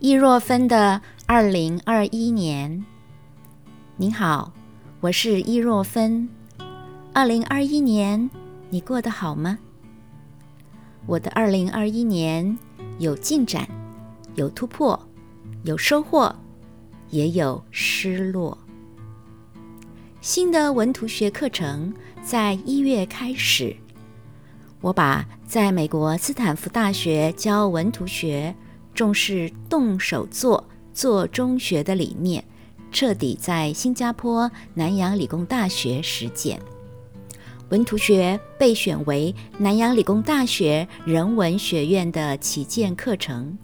易若芬的二零二一年，您好，我是易若芬。二零二一年，你过得好吗？我的二零二一年有进展，有突破，有收获，也有失落。新的文图学课程在一月开始，我把在美国斯坦福大学教文图学。重视动手做、做中学的理念，彻底在新加坡南洋理工大学实践。文图学被选为南洋理工大学人文学院的旗舰课程。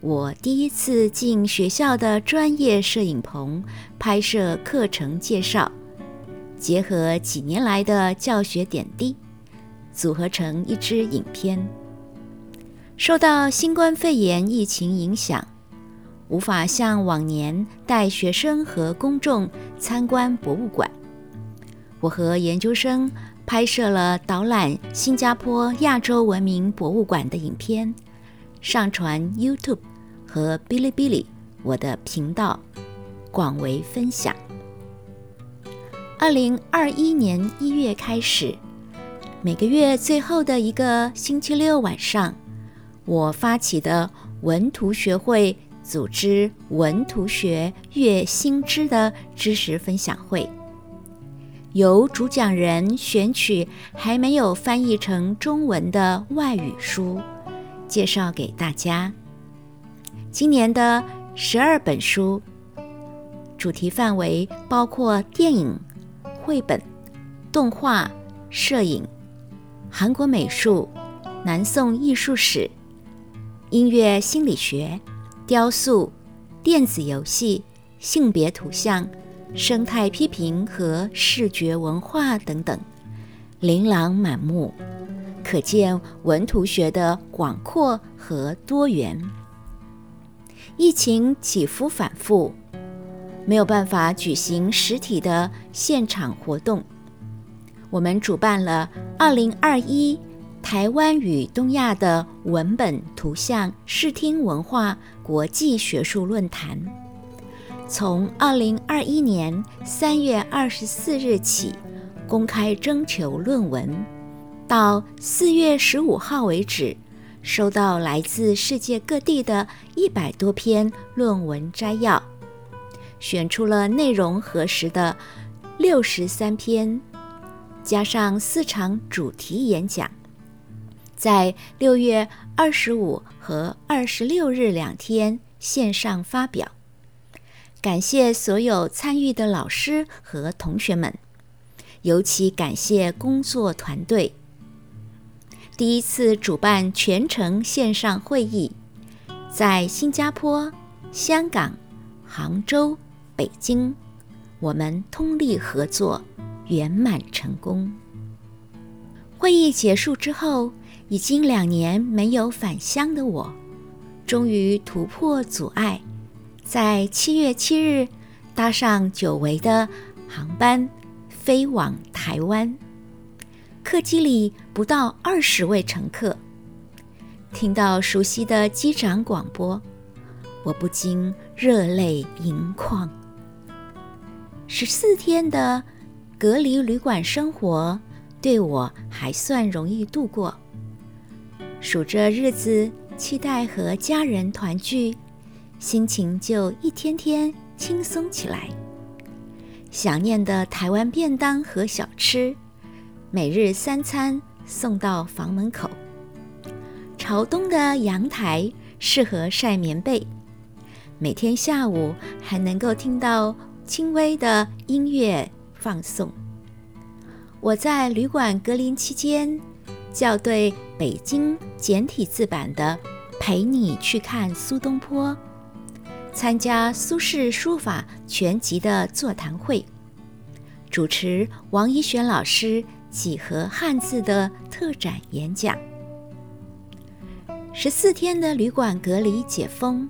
我第一次进学校的专业摄影棚拍摄课程介绍，结合几年来的教学点滴，组合成一支影片。受到新冠肺炎疫情影响，无法像往年带学生和公众参观博物馆。我和研究生拍摄了导览新加坡亚洲文明博物馆的影片，上传 YouTube 和哔哩哔哩我的频道，广为分享。二零二一年一月开始，每个月最后的一个星期六晚上。我发起的文图学会组织文图学月新知的知识分享会，由主讲人选取还没有翻译成中文的外语书，介绍给大家。今年的十二本书，主题范围包括电影、绘本、动画、摄影、韩国美术、南宋艺术史。音乐心理学、雕塑、电子游戏、性别图像、生态批评和视觉文化等等，琳琅满目，可见文图学的广阔和多元。疫情起伏反复，没有办法举行实体的现场活动，我们主办了二零二一。台湾与东亚的文本图像视听文化国际学术论坛，从二零二一年三月二十四日起公开征求论文，到四月十五号为止，收到来自世界各地的一百多篇论文摘要，选出了内容合适的六十三篇，加上四场主题演讲。在六月二十五和二十六日两天线上发表，感谢所有参与的老师和同学们，尤其感谢工作团队。第一次主办全程线上会议，在新加坡、香港、杭州、北京，我们通力合作，圆满成功。会议结束之后。已经两年没有返乡的我，终于突破阻碍，在七月七日搭上久违的航班飞往台湾。客机里不到二十位乘客，听到熟悉的机长广播，我不禁热泪盈眶。十四天的隔离旅馆生活对我还算容易度过。数着日子，期待和家人团聚，心情就一天天轻松起来。想念的台湾便当和小吃，每日三餐送到房门口。朝东的阳台适合晒棉被，每天下午还能够听到轻微的音乐放送。我在旅馆隔离期间。校对北京简体字版的《陪你去看苏东坡》，参加苏轼书法全集的座谈会，主持王一璇老师几何汉字的特展演讲。十四天的旅馆隔离解封，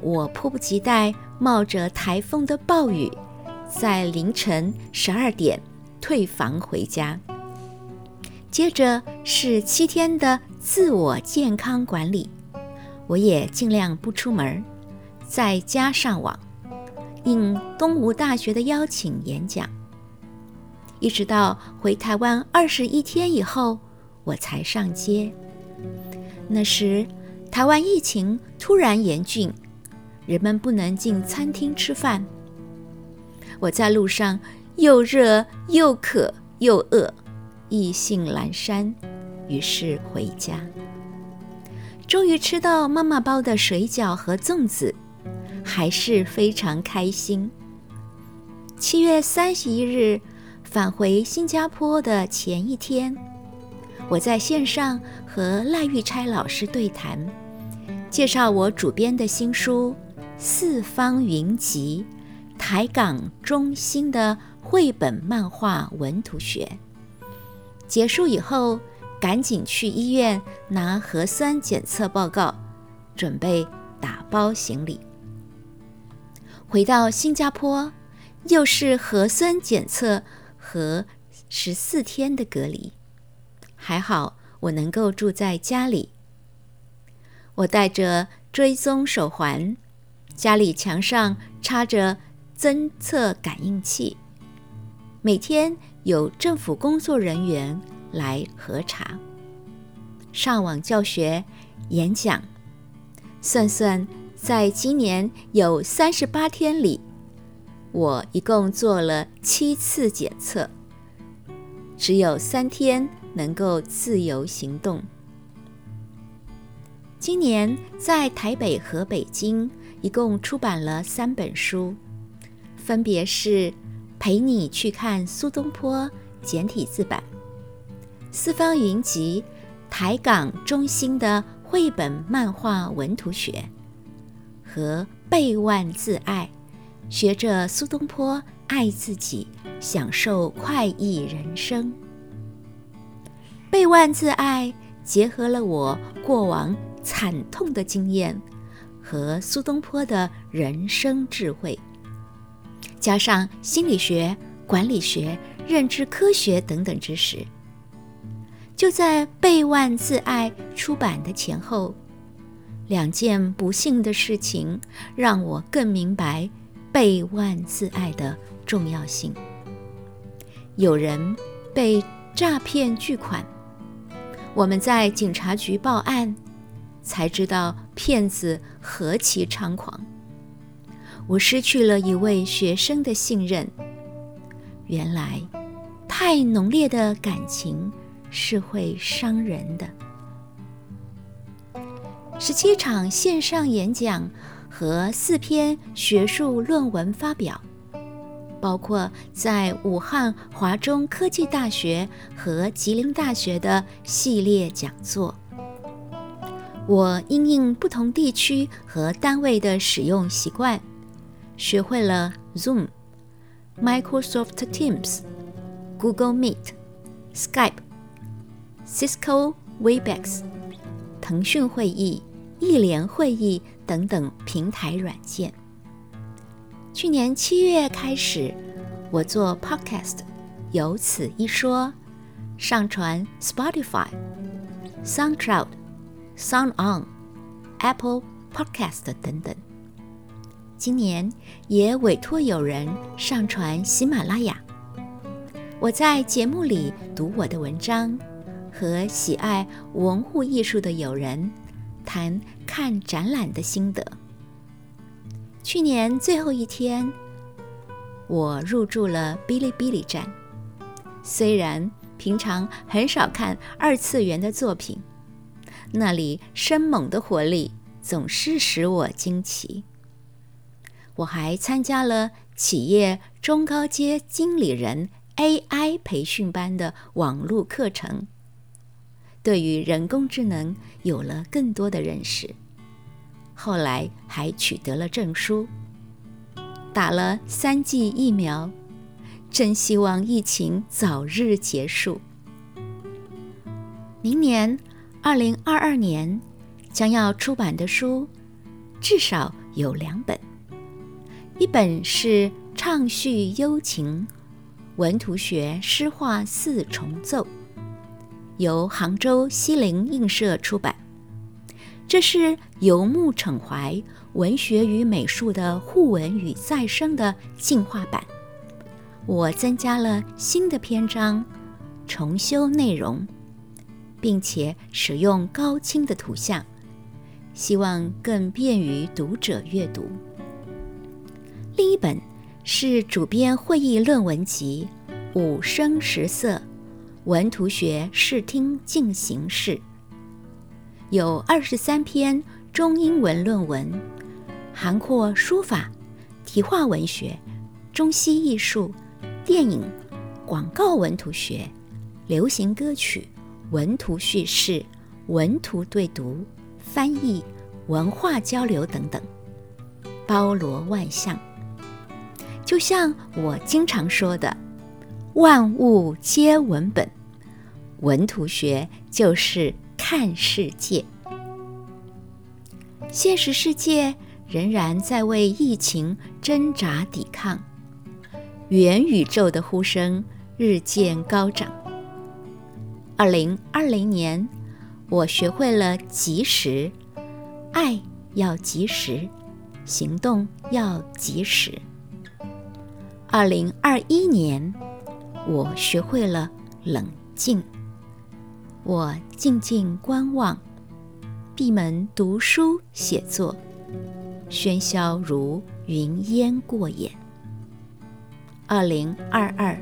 我迫不及待冒着台风的暴雨，在凌晨十二点退房回家。接着是七天的自我健康管理，我也尽量不出门，在家上网，应东吴大学的邀请演讲。一直到回台湾二十一天以后，我才上街。那时，台湾疫情突然严峻，人们不能进餐厅吃饭。我在路上又热又渴又饿，意兴阑珊，于是回家。终于吃到妈妈包的水饺和粽子，还是非常开心。七月三十一日。返回新加坡的前一天，我在线上和赖玉钗老师对谈，介绍我主编的新书《四方云集：台港中心的绘本漫画文图学》。结束以后，赶紧去医院拿核酸检测报告，准备打包行李。回到新加坡，又是核酸检测。和十四天的隔离，还好我能够住在家里。我带着追踪手环，家里墙上插着侦测感应器，每天有政府工作人员来核查。上网教学、演讲，算算，在今年有三十八天里。我一共做了七次检测，只有三天能够自由行动。今年在台北和北京一共出版了三本书，分别是《陪你去看苏东坡》简体字版，《四方云集：台港中心的绘本漫画文图学》和《背万自爱》。学着苏东坡爱自己，享受快意人生。背万自爱结合了我过往惨痛的经验和苏东坡的人生智慧，加上心理学、管理学、认知科学等等知识。就在背万自爱出版的前后，两件不幸的事情让我更明白。备万自爱的重要性。有人被诈骗巨款，我们在警察局报案，才知道骗子何其猖狂。我失去了一位学生的信任。原来，太浓烈的感情是会伤人的。十七场线上演讲。和四篇学术论文发表，包括在武汉华中科技大学和吉林大学的系列讲座。我因应不同地区和单位的使用习惯，学会了 Zoom、Microsoft Teams、Google Meet、Skype、Cisco Webex、腾讯会议、一联会议。等等平台软件。去年七月开始，我做 Podcast，有此一说，上传 Spotify、SoundCloud、Sound On、Apple Podcast 等等。今年也委托友人上传喜马拉雅。我在节目里读我的文章，和喜爱文物艺术的友人。谈看展览的心得。去年最后一天，我入驻了哔哩哔哩站。虽然平常很少看二次元的作品，那里生猛的活力总是使我惊奇。我还参加了企业中高阶经理人 AI 培训班的网络课程。对于人工智能有了更多的认识，后来还取得了证书，打了三剂疫苗，真希望疫情早日结束。明年二零二二年将要出版的书至少有两本，一本是《畅叙幽情》，文图学诗画四重奏。由杭州西泠印社出版，这是游牧骋怀文学与美术的互文与再生的进化版。我增加了新的篇章，重修内容，并且使用高清的图像，希望更便于读者阅读。第一本是主编会议论文集《五声十色文图学视听进行式》。有二十三篇中英文论文，涵括书法、题画文学、中西艺术、电影、广告文图学、流行歌曲、文图叙事、文图对读、翻译、文化交流等等，包罗万象。就像我经常说的，“万物皆文本”，文图学就是。看世界，现实世界仍然在为疫情挣扎抵抗，元宇宙的呼声日渐高涨。二零二零年，我学会了及时，爱要及时，行动要及时。二零二一年，我学会了冷静。我静静观望，闭门读书写作，喧嚣如云烟过眼。二零二二，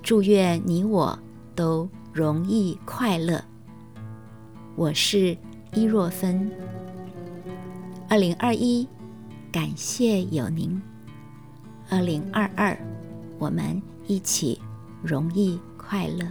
祝愿你我都容易快乐。我是伊若芬。二零二一，感谢有您。二零二二，我们一起容易快乐。